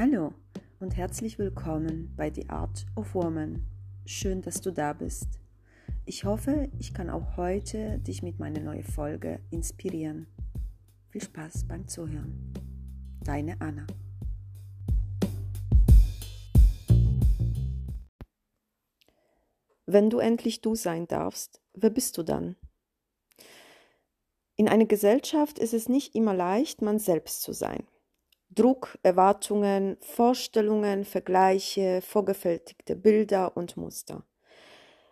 Hallo und herzlich willkommen bei The Art of Woman. Schön, dass du da bist. Ich hoffe, ich kann auch heute dich mit meiner neuen Folge inspirieren. Viel Spaß beim Zuhören. Deine Anna. Wenn du endlich du sein darfst, wer bist du dann? In einer Gesellschaft ist es nicht immer leicht, man selbst zu sein. Druck, Erwartungen, Vorstellungen, Vergleiche, vorgefertigte Bilder und Muster.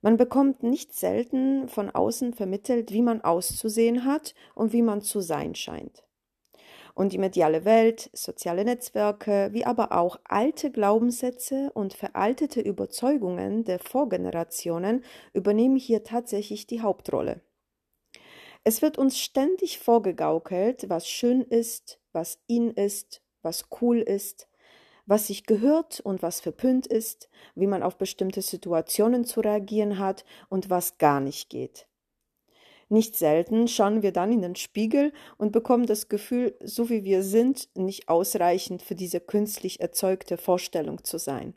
Man bekommt nicht selten von außen vermittelt, wie man auszusehen hat und wie man zu sein scheint. Und die mediale Welt, soziale Netzwerke, wie aber auch alte Glaubenssätze und veraltete Überzeugungen der Vorgenerationen übernehmen hier tatsächlich die Hauptrolle. Es wird uns ständig vorgegaukelt, was schön ist, was in ist, was cool ist, was sich gehört und was verpönt ist, wie man auf bestimmte Situationen zu reagieren hat und was gar nicht geht. Nicht selten schauen wir dann in den Spiegel und bekommen das Gefühl, so wie wir sind, nicht ausreichend für diese künstlich erzeugte Vorstellung zu sein.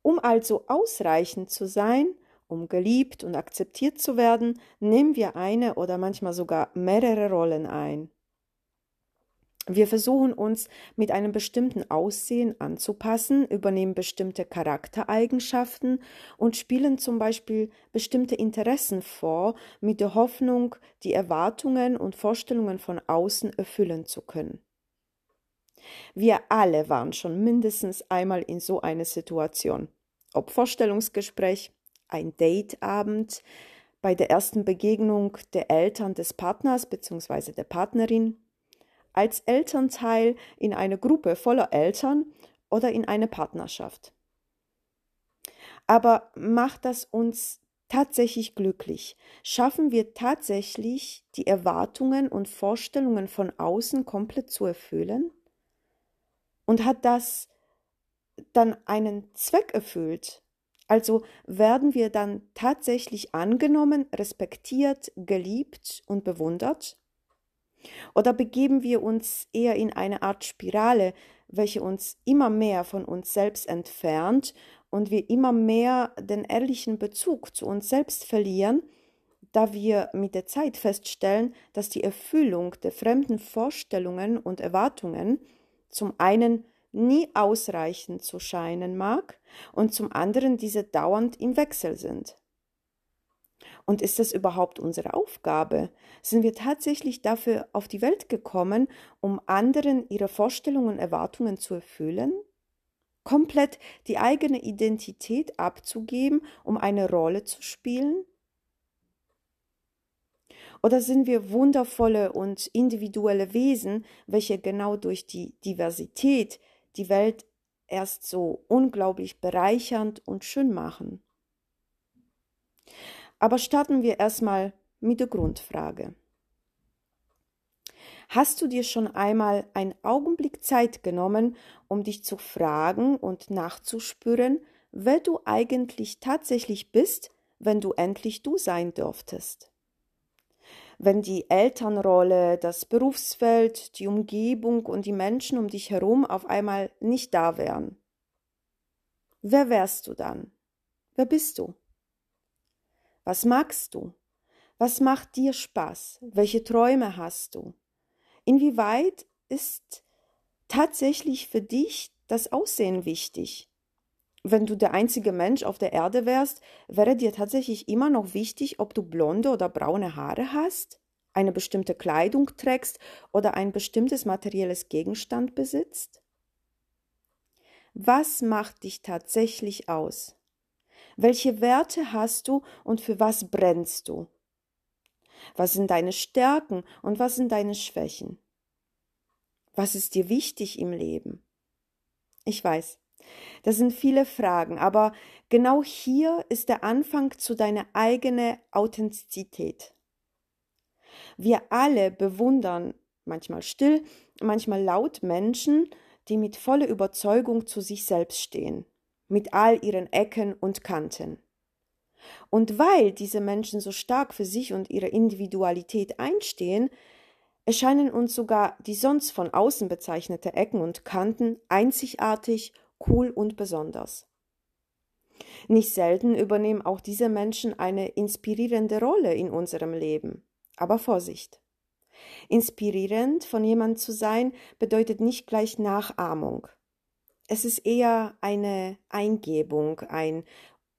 Um also ausreichend zu sein, um geliebt und akzeptiert zu werden, nehmen wir eine oder manchmal sogar mehrere Rollen ein. Wir versuchen uns mit einem bestimmten Aussehen anzupassen, übernehmen bestimmte Charaktereigenschaften und spielen zum Beispiel bestimmte Interessen vor, mit der Hoffnung, die Erwartungen und Vorstellungen von außen erfüllen zu können. Wir alle waren schon mindestens einmal in so einer Situation. Ob Vorstellungsgespräch, ein Dateabend, bei der ersten Begegnung der Eltern des Partners bzw. der Partnerin, als Elternteil in einer Gruppe voller Eltern oder in einer Partnerschaft. Aber macht das uns tatsächlich glücklich? Schaffen wir tatsächlich die Erwartungen und Vorstellungen von außen komplett zu erfüllen? Und hat das dann einen Zweck erfüllt? Also werden wir dann tatsächlich angenommen, respektiert, geliebt und bewundert? Oder begeben wir uns eher in eine Art Spirale, welche uns immer mehr von uns selbst entfernt und wir immer mehr den ehrlichen Bezug zu uns selbst verlieren, da wir mit der Zeit feststellen, dass die Erfüllung der fremden Vorstellungen und Erwartungen zum einen nie ausreichend zu scheinen mag und zum anderen diese dauernd im Wechsel sind. Und ist das überhaupt unsere Aufgabe? Sind wir tatsächlich dafür auf die Welt gekommen, um anderen ihre Vorstellungen und Erwartungen zu erfüllen? Komplett die eigene Identität abzugeben, um eine Rolle zu spielen? Oder sind wir wundervolle und individuelle Wesen, welche genau durch die Diversität die Welt erst so unglaublich bereichernd und schön machen? Aber starten wir erstmal mit der Grundfrage. Hast du dir schon einmal einen Augenblick Zeit genommen, um dich zu fragen und nachzuspüren, wer du eigentlich tatsächlich bist, wenn du endlich du sein dürftest? Wenn die Elternrolle, das Berufsfeld, die Umgebung und die Menschen um dich herum auf einmal nicht da wären. Wer wärst du dann? Wer bist du? Was magst du? Was macht dir Spaß? Welche Träume hast du? Inwieweit ist tatsächlich für dich das Aussehen wichtig? Wenn du der einzige Mensch auf der Erde wärst, wäre dir tatsächlich immer noch wichtig, ob du blonde oder braune Haare hast, eine bestimmte Kleidung trägst oder ein bestimmtes materielles Gegenstand besitzt? Was macht dich tatsächlich aus? Welche Werte hast du und für was brennst du? Was sind deine Stärken und was sind deine Schwächen? Was ist dir wichtig im Leben? Ich weiß, das sind viele Fragen, aber genau hier ist der Anfang zu deiner eigenen Authentizität. Wir alle bewundern, manchmal still, manchmal laut Menschen, die mit voller Überzeugung zu sich selbst stehen mit all ihren Ecken und Kanten. Und weil diese Menschen so stark für sich und ihre Individualität einstehen, erscheinen uns sogar die sonst von außen bezeichnete Ecken und Kanten einzigartig, cool und besonders. Nicht selten übernehmen auch diese Menschen eine inspirierende Rolle in unserem Leben. Aber Vorsicht! Inspirierend von jemand zu sein bedeutet nicht gleich Nachahmung. Es ist eher eine Eingebung, ein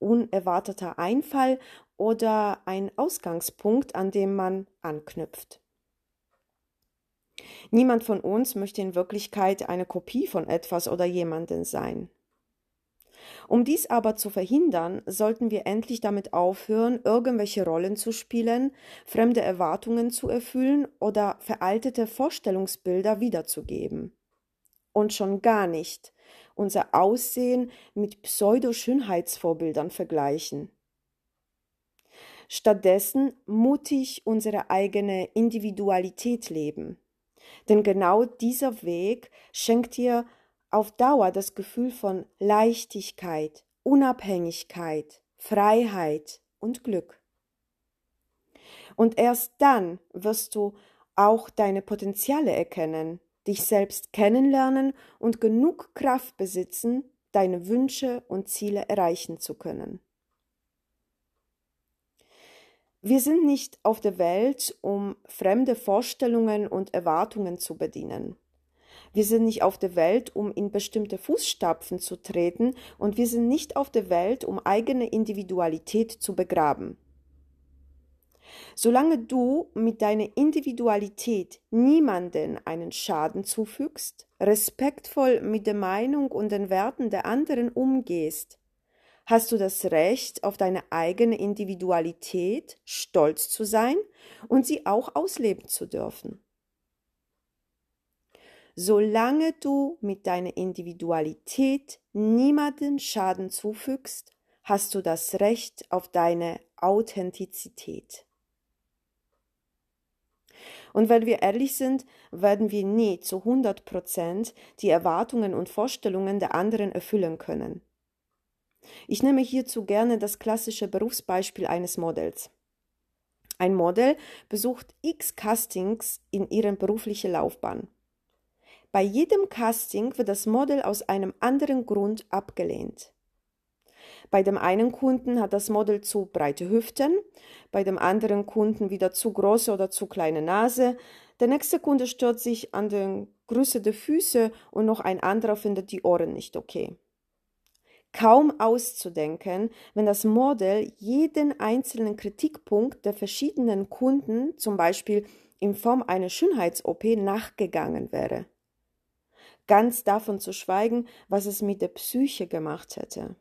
unerwarteter Einfall oder ein Ausgangspunkt, an dem man anknüpft. Niemand von uns möchte in Wirklichkeit eine Kopie von etwas oder jemanden sein. Um dies aber zu verhindern, sollten wir endlich damit aufhören, irgendwelche Rollen zu spielen, fremde Erwartungen zu erfüllen oder veraltete Vorstellungsbilder wiederzugeben. Und schon gar nicht unser Aussehen mit Pseudo-Schönheitsvorbildern vergleichen. Stattdessen mutig unsere eigene Individualität leben. Denn genau dieser Weg schenkt dir auf Dauer das Gefühl von Leichtigkeit, Unabhängigkeit, Freiheit und Glück. Und erst dann wirst du auch deine Potenziale erkennen, dich selbst kennenlernen und genug Kraft besitzen, deine Wünsche und Ziele erreichen zu können. Wir sind nicht auf der Welt, um fremde Vorstellungen und Erwartungen zu bedienen. Wir sind nicht auf der Welt, um in bestimmte Fußstapfen zu treten, und wir sind nicht auf der Welt, um eigene Individualität zu begraben. Solange du mit deiner Individualität niemanden einen Schaden zufügst, respektvoll mit der Meinung und den Werten der anderen umgehst, hast du das Recht, auf deine eigene Individualität stolz zu sein und sie auch ausleben zu dürfen. Solange du mit deiner Individualität niemanden Schaden zufügst, hast du das Recht auf deine Authentizität. Und wenn wir ehrlich sind, werden wir nie zu 100 Prozent die Erwartungen und Vorstellungen der anderen erfüllen können. Ich nehme hierzu gerne das klassische Berufsbeispiel eines Models. Ein Model besucht x Castings in ihrer beruflichen Laufbahn. Bei jedem Casting wird das Model aus einem anderen Grund abgelehnt. Bei dem einen Kunden hat das Model zu breite Hüften, bei dem anderen Kunden wieder zu große oder zu kleine Nase. Der nächste Kunde stört sich an der Größe der Füße und noch ein anderer findet die Ohren nicht okay. Kaum auszudenken, wenn das Model jeden einzelnen Kritikpunkt der verschiedenen Kunden, zum Beispiel in Form einer Schönheits-OP, nachgegangen wäre ganz davon zu schweigen, was es mit der Psyche gemacht hätte.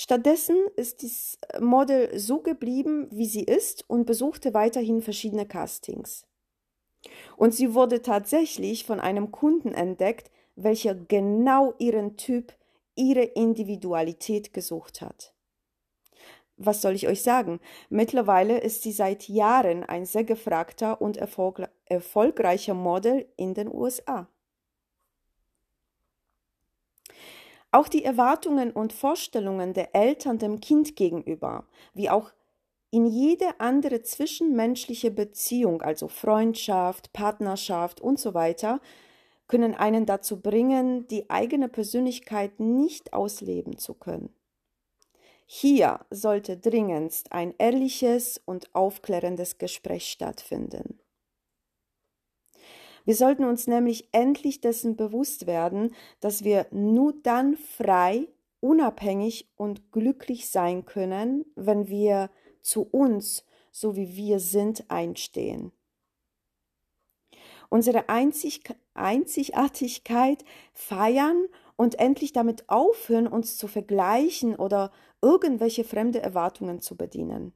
Stattdessen ist das Model so geblieben, wie sie ist und besuchte weiterhin verschiedene Castings. Und sie wurde tatsächlich von einem Kunden entdeckt, welcher genau ihren Typ, ihre Individualität gesucht hat. Was soll ich euch sagen? Mittlerweile ist sie seit Jahren ein sehr gefragter und erfolgreicher Model in den USA. Auch die Erwartungen und Vorstellungen der Eltern dem Kind gegenüber, wie auch in jede andere zwischenmenschliche Beziehung, also Freundschaft, Partnerschaft und so weiter, können einen dazu bringen, die eigene Persönlichkeit nicht ausleben zu können. Hier sollte dringendst ein ehrliches und aufklärendes Gespräch stattfinden. Wir sollten uns nämlich endlich dessen bewusst werden, dass wir nur dann frei, unabhängig und glücklich sein können, wenn wir zu uns, so wie wir sind, einstehen. Unsere Einzig Einzigartigkeit feiern und endlich damit aufhören, uns zu vergleichen oder irgendwelche fremde Erwartungen zu bedienen.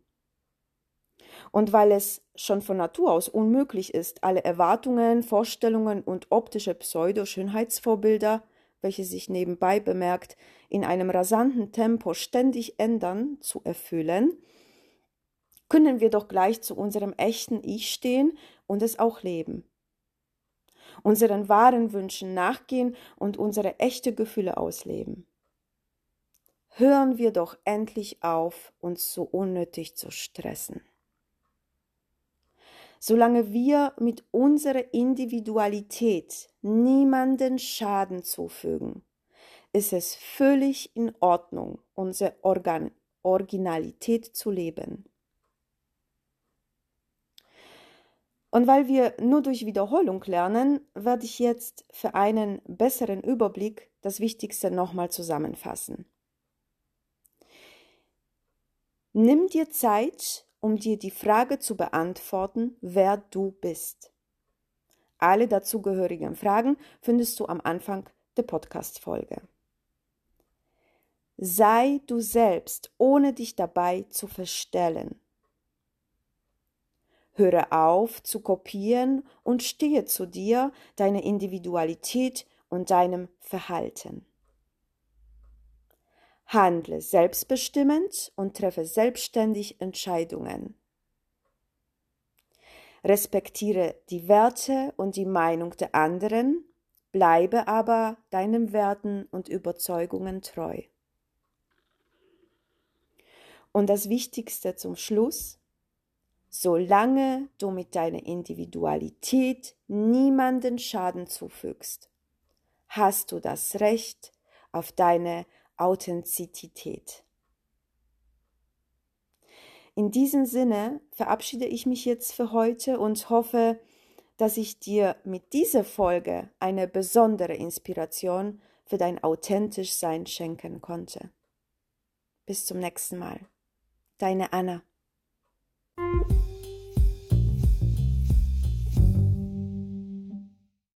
Und weil es schon von Natur aus unmöglich ist, alle Erwartungen, Vorstellungen und optische Pseudo-Schönheitsvorbilder, welche sich nebenbei bemerkt in einem rasanten Tempo ständig ändern, zu erfüllen, können wir doch gleich zu unserem echten Ich stehen und es auch leben. Unseren wahren Wünschen nachgehen und unsere echte Gefühle ausleben. Hören wir doch endlich auf, uns so unnötig zu stressen. Solange wir mit unserer Individualität niemanden Schaden zufügen, ist es völlig in Ordnung, unsere Organ Originalität zu leben. Und weil wir nur durch Wiederholung lernen, werde ich jetzt für einen besseren Überblick das Wichtigste nochmal zusammenfassen. Nimm dir Zeit, um dir die Frage zu beantworten, wer du bist. Alle dazugehörigen Fragen findest du am Anfang der Podcast-Folge. Sei du selbst, ohne dich dabei zu verstellen. Höre auf zu kopieren und stehe zu dir, deiner Individualität und deinem Verhalten. Handle selbstbestimmend und treffe selbstständig Entscheidungen. Respektiere die Werte und die Meinung der anderen, bleibe aber deinen Werten und Überzeugungen treu. Und das Wichtigste zum Schluss, solange du mit deiner Individualität niemanden Schaden zufügst, hast du das Recht auf deine Authentizität. In diesem Sinne verabschiede ich mich jetzt für heute und hoffe, dass ich dir mit dieser Folge eine besondere Inspiration für dein authentisch Sein schenken konnte. Bis zum nächsten Mal. Deine Anna.